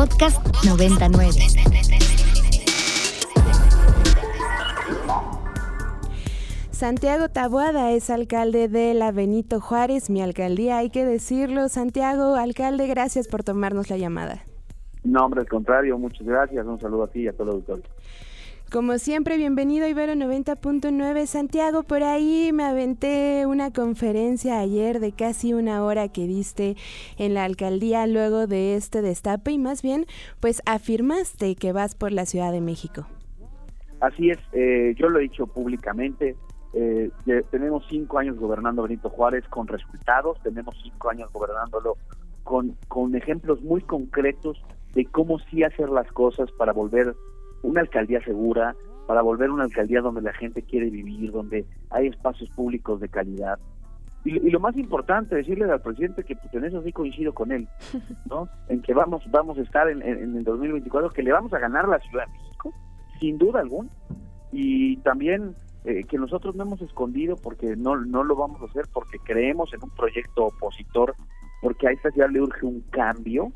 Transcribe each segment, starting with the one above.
Podcast 99. Santiago Tabuada es alcalde de la Benito Juárez, mi alcaldía, hay que decirlo. Santiago, alcalde, gracias por tomarnos la llamada. No, hombre, al contrario, muchas gracias. Un saludo a ti y a todo el auditorio. Como siempre, bienvenido a Ibero 90.9 Santiago. Por ahí me aventé una conferencia ayer de casi una hora que diste en la alcaldía luego de este destape y más bien, pues afirmaste que vas por la Ciudad de México. Así es, eh, yo lo he dicho públicamente. Eh, tenemos cinco años gobernando Benito Juárez con resultados, tenemos cinco años gobernándolo con, con ejemplos muy concretos de cómo sí hacer las cosas para volver una alcaldía segura, para volver una alcaldía donde la gente quiere vivir, donde hay espacios públicos de calidad. Y, lo más importante, decirle al presidente que pues, en eso sí coincido con él, ¿no? En que vamos vamos a estar en, en, el 2024, que le vamos a ganar la Ciudad de México, sin duda alguna. Y también eh, que nosotros no hemos escondido porque no, no lo vamos a hacer, porque creemos en un proyecto opositor, porque a esta ciudad le urge un cambio.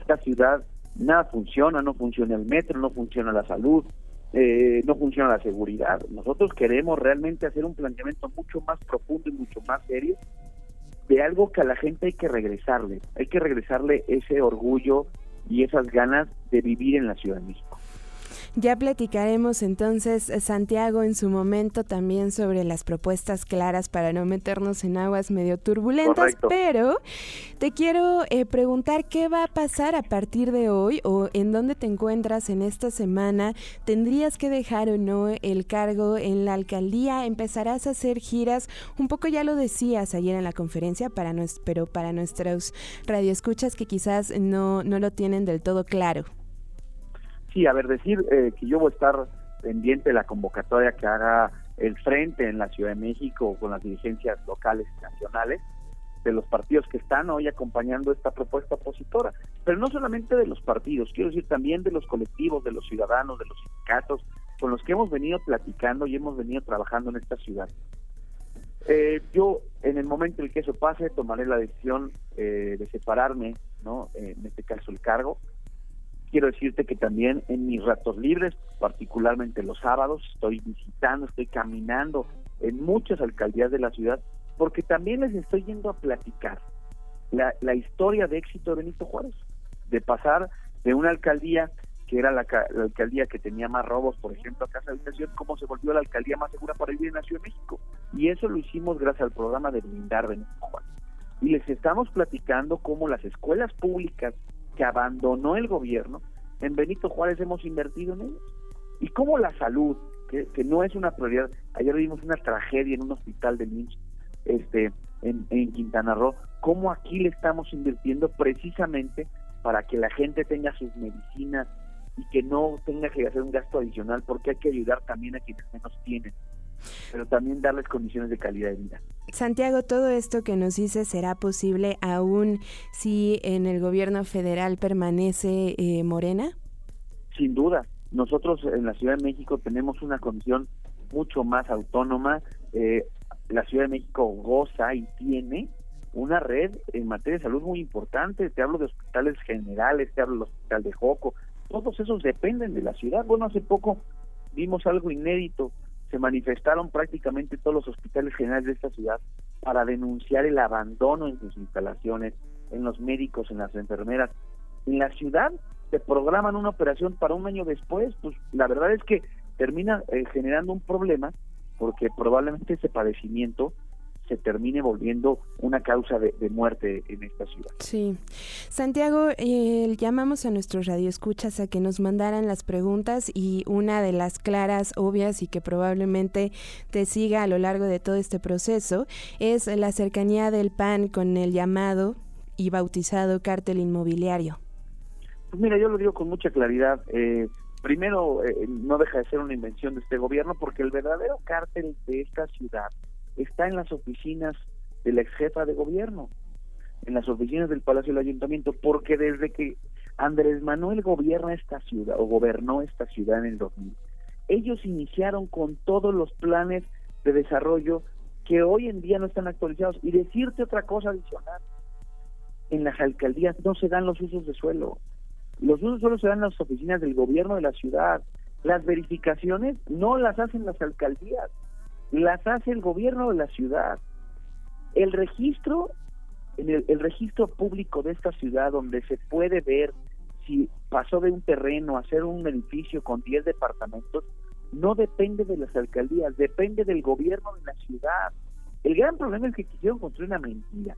Esta ciudad nada funciona, no funciona el metro, no funciona la salud, eh, no funciona la seguridad. Nosotros queremos realmente hacer un planteamiento mucho más profundo y mucho más serio de algo que a la gente hay que regresarle, hay que regresarle ese orgullo y esas ganas de vivir en la Ciudad de México. Ya platicaremos entonces, eh, Santiago, en su momento también sobre las propuestas claras para no meternos en aguas medio turbulentas, pero te quiero eh, preguntar qué va a pasar a partir de hoy o en dónde te encuentras en esta semana. ¿Tendrías que dejar o no el cargo en la alcaldía? ¿Empezarás a hacer giras? Un poco ya lo decías ayer en la conferencia, para pero para nuestros radioescuchas que quizás no, no lo tienen del todo claro. Sí, a ver, decir eh, que yo voy a estar pendiente de la convocatoria que haga el frente en la Ciudad de México con las dirigencias locales y nacionales de los partidos que están hoy acompañando esta propuesta opositora, pero no solamente de los partidos, quiero decir también de los colectivos, de los ciudadanos, de los sindicatos, con los que hemos venido platicando y hemos venido trabajando en esta ciudad. Eh, yo, en el momento en que eso pase, tomaré la decisión eh, de separarme, ¿no? en este caso el cargo, quiero decirte que también en mis ratos libres, particularmente los sábados, estoy visitando, estoy caminando en muchas alcaldías de la ciudad, porque también les estoy yendo a platicar la, la historia de éxito de Benito Juárez, de pasar de una alcaldía que era la, alcaldía que tenía más robos, por ejemplo, a casa de habitación, cómo se volvió la alcaldía más segura para vivir en la Ciudad de México. Y eso lo hicimos gracias al programa de blindar Benito Juárez. Y les estamos platicando cómo las escuelas públicas que abandonó el gobierno, en Benito Juárez hemos invertido en ellos. Y como la salud, que, no es una prioridad, ayer vimos una tragedia en un hospital de Lynch, este, en, en Quintana Roo, cómo aquí le estamos invirtiendo precisamente para que la gente tenga sus medicinas y que no tenga que hacer un gasto adicional, porque hay que ayudar también a quienes menos tienen pero también darles condiciones de calidad de vida. Santiago, todo esto que nos dice será posible aún si en el gobierno federal permanece eh, Morena? Sin duda. Nosotros en la Ciudad de México tenemos una condición mucho más autónoma. Eh, la Ciudad de México goza y tiene una red en materia de salud muy importante. Te hablo de hospitales generales, te hablo del hospital de Joco. Todos esos dependen de la ciudad. Bueno, hace poco vimos algo inédito se manifestaron prácticamente todos los hospitales generales de esta ciudad para denunciar el abandono en sus instalaciones, en los médicos, en las enfermeras. En la ciudad se programan una operación para un año después, pues la verdad es que termina eh, generando un problema porque probablemente ese padecimiento se termine volviendo una causa de, muerte en esta ciudad. Sí. Santiago, eh, llamamos a nuestros radioescuchas a que nos mandaran las preguntas y una de las claras, obvias y que probablemente te siga a lo largo de todo este proceso es la cercanía del PAN con el llamado y bautizado cártel inmobiliario. Pues mira, yo lo digo con mucha claridad. Eh, primero, eh, no deja de ser una invención de este gobierno porque el verdadero cártel de esta ciudad está en las oficinas de la ex jefa de gobierno, en las oficinas del Palacio del Ayuntamiento, porque desde que Andrés Manuel gobierna esta ciudad o gobernó esta ciudad en el 2000, ellos iniciaron con todos los planes de desarrollo que hoy en día no están actualizados. Y decirte otra cosa adicional, en las alcaldías no se dan los usos de suelo. Los usos solo se dan en las oficinas del gobierno de la ciudad. Las verificaciones no las hacen las alcaldías, las hace el gobierno de la ciudad. El registro, el, el registro público de esta ciudad donde se puede ver si pasó de un terreno a ser un edificio con 10 departamentos, no depende de las alcaldías, depende del gobierno de la ciudad. El gran problema es que quisieron construir una mentira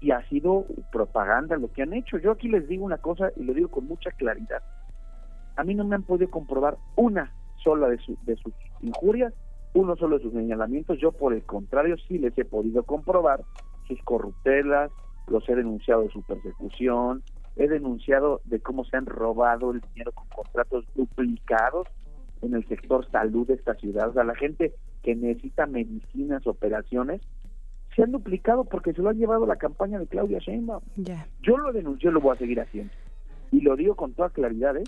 y ha sido propaganda lo que han hecho. Yo aquí les digo una cosa y lo digo con mucha claridad. A mí no me han podido comprobar una sola de, de sus injurias, uno solo de sus señalamientos. Yo, por el contrario, sí les he podido comprobar sus corruptelas, los he denunciado de su persecución, he denunciado de cómo se han robado el dinero con contratos duplicados en el sector salud de esta ciudad. O sea, la gente que necesita medicinas, operaciones, se han duplicado porque se lo han llevado la campaña de Claudia Sheinbaum. Yo lo denuncio, lo voy a seguir haciendo. Y lo digo con toda claridad, ¿eh?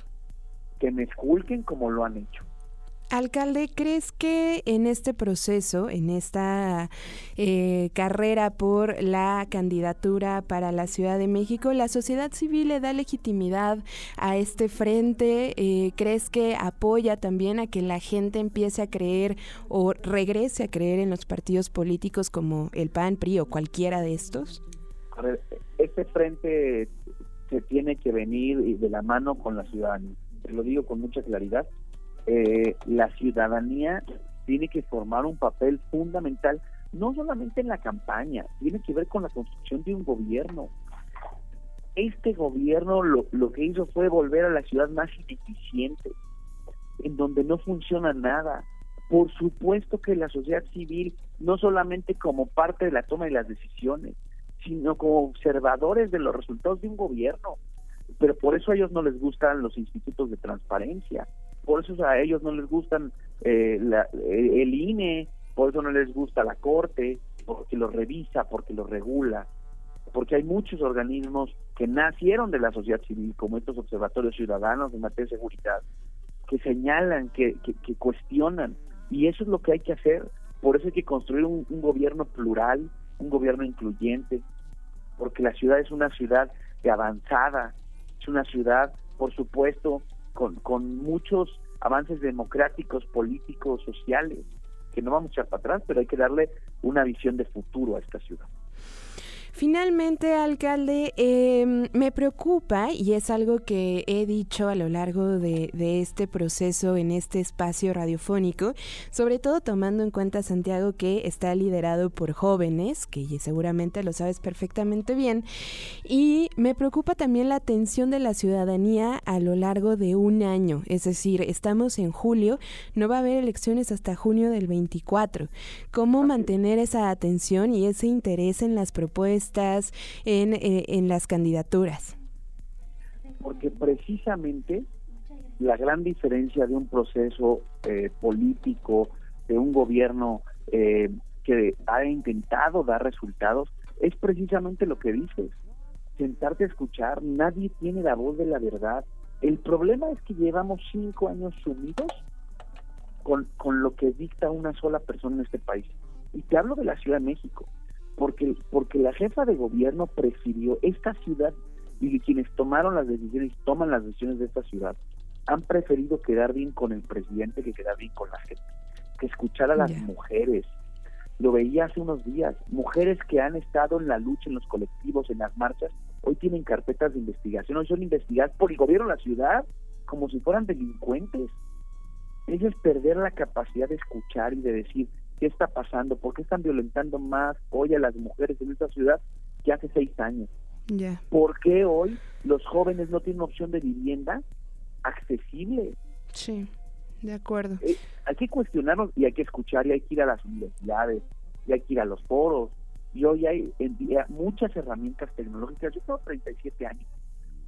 que me esculquen como lo han hecho. Alcalde, ¿crees que en este proceso, en esta eh, carrera por la candidatura para la Ciudad de México, la sociedad civil le da legitimidad a este frente? Eh, ¿Crees que apoya también a que la gente empiece a creer o regrese a creer en los partidos políticos como el PAN, PRI o cualquiera de estos? A ver, este frente se tiene que venir de la mano con la ciudadanía. Te lo digo con mucha claridad eh, la ciudadanía tiene que formar un papel fundamental, no solamente en la campaña, tiene que ver con la construcción de un gobierno. Este gobierno lo, lo que hizo fue volver a la ciudad más ineficiente, en donde no funciona nada. Por supuesto que la sociedad civil, no solamente como parte de la toma de las decisiones, sino como observadores de los resultados de un gobierno. Pero por eso a ellos no les gustan los institutos de transparencia, por eso a ellos no les gustan eh, eh, el INE, por eso no les gusta la Corte, porque lo revisa, porque lo regula, porque hay muchos organismos que nacieron de la sociedad civil, como estos observatorios ciudadanos de materia de seguridad, que señalan, que, que, cuestionan, y eso es lo que hay que hacer. Por eso hay que construir un gobierno plural, un gobierno incluyente, porque la ciudad es una ciudad de avanzada, es una ciudad, por supuesto, con, con muchos avances democráticos, políticos, sociales, que no vamos a echar para atrás, pero hay que darle una visión de futuro a esta ciudad. Finalmente, alcalde, em, me preocupa y es algo que he dicho a lo largo de, este proceso en este espacio radiofónico, sobre todo tomando en cuenta, Santiago, que está liderado por jóvenes, que seguramente lo sabes perfectamente bien, y me preocupa también la atención de la ciudadanía a lo largo de un año, es decir, estamos en julio, no va a haber elecciones hasta junio del 24. ¿Cómo mantener esa atención y ese interés en las propuestas? Estás eh, en, las candidaturas? Porque precisamente la gran diferencia de un proceso eh, político, de un gobierno eh, que ha intentado dar resultados, es precisamente lo que dices. Sentarte a escuchar, nadie tiene la voz de la verdad. El problema es que llevamos cinco años sumidos con, con lo que dicta una sola persona en este país. Y te hablo de la Ciudad de México porque, porque la jefa de gobierno prefirió esta ciudad y quienes tomaron las decisiones, toman las decisiones de esta ciudad, han preferido quedar bien con el presidente que quedar bien con la gente, que escuchar a las mujeres. Lo veía hace unos días, mujeres que han estado en la lucha, en los colectivos, en las marchas, hoy tienen carpetas de investigación, hoy son investigadas por el gobierno de la ciudad como si fueran delincuentes. Eso es perder la capacidad de escuchar y de decir, ¿Qué está pasando? ¿Por qué están violentando más hoy a las mujeres en esta ciudad que hace seis años? ¿Por qué hoy los jóvenes no tienen opción de vivienda accesible? Sí, de acuerdo. Eh, hay que cuestionarnos y hay que escuchar y hay que ir a las universidades y hay que ir a los foros. Y hoy hay en día muchas herramientas tecnológicas. Yo tengo 37 años.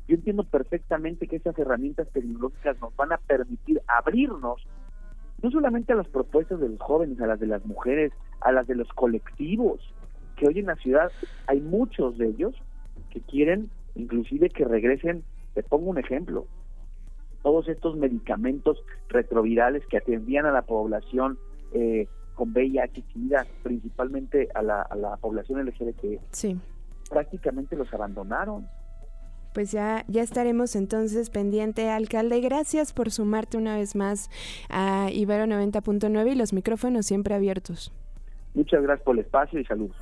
Yo entiendo perfectamente que esas herramientas tecnológicas nos van a permitir abrirnos no solamente a las propuestas de los jóvenes, a las de las mujeres, a las de los colectivos, que hoy en la ciudad hay muchos de ellos que quieren inclusive que regresen, te pongo un ejemplo, todos estos medicamentos retrovirales que atendían a la población eh, con VIH principalmente a la, a la población LGBT, sí. prácticamente los abandonaron. Pues ya, ya estaremos entonces pendiente, alcalde. Gracias por sumarte una vez más a Ibero 90.9 y los micrófonos siempre abiertos. Muchas gracias por el espacio y saludos.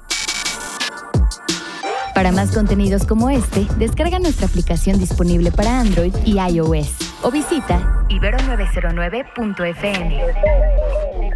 Para más contenidos como este, descarga nuestra aplicación disponible para Android y iOS o visita ibero909.fm.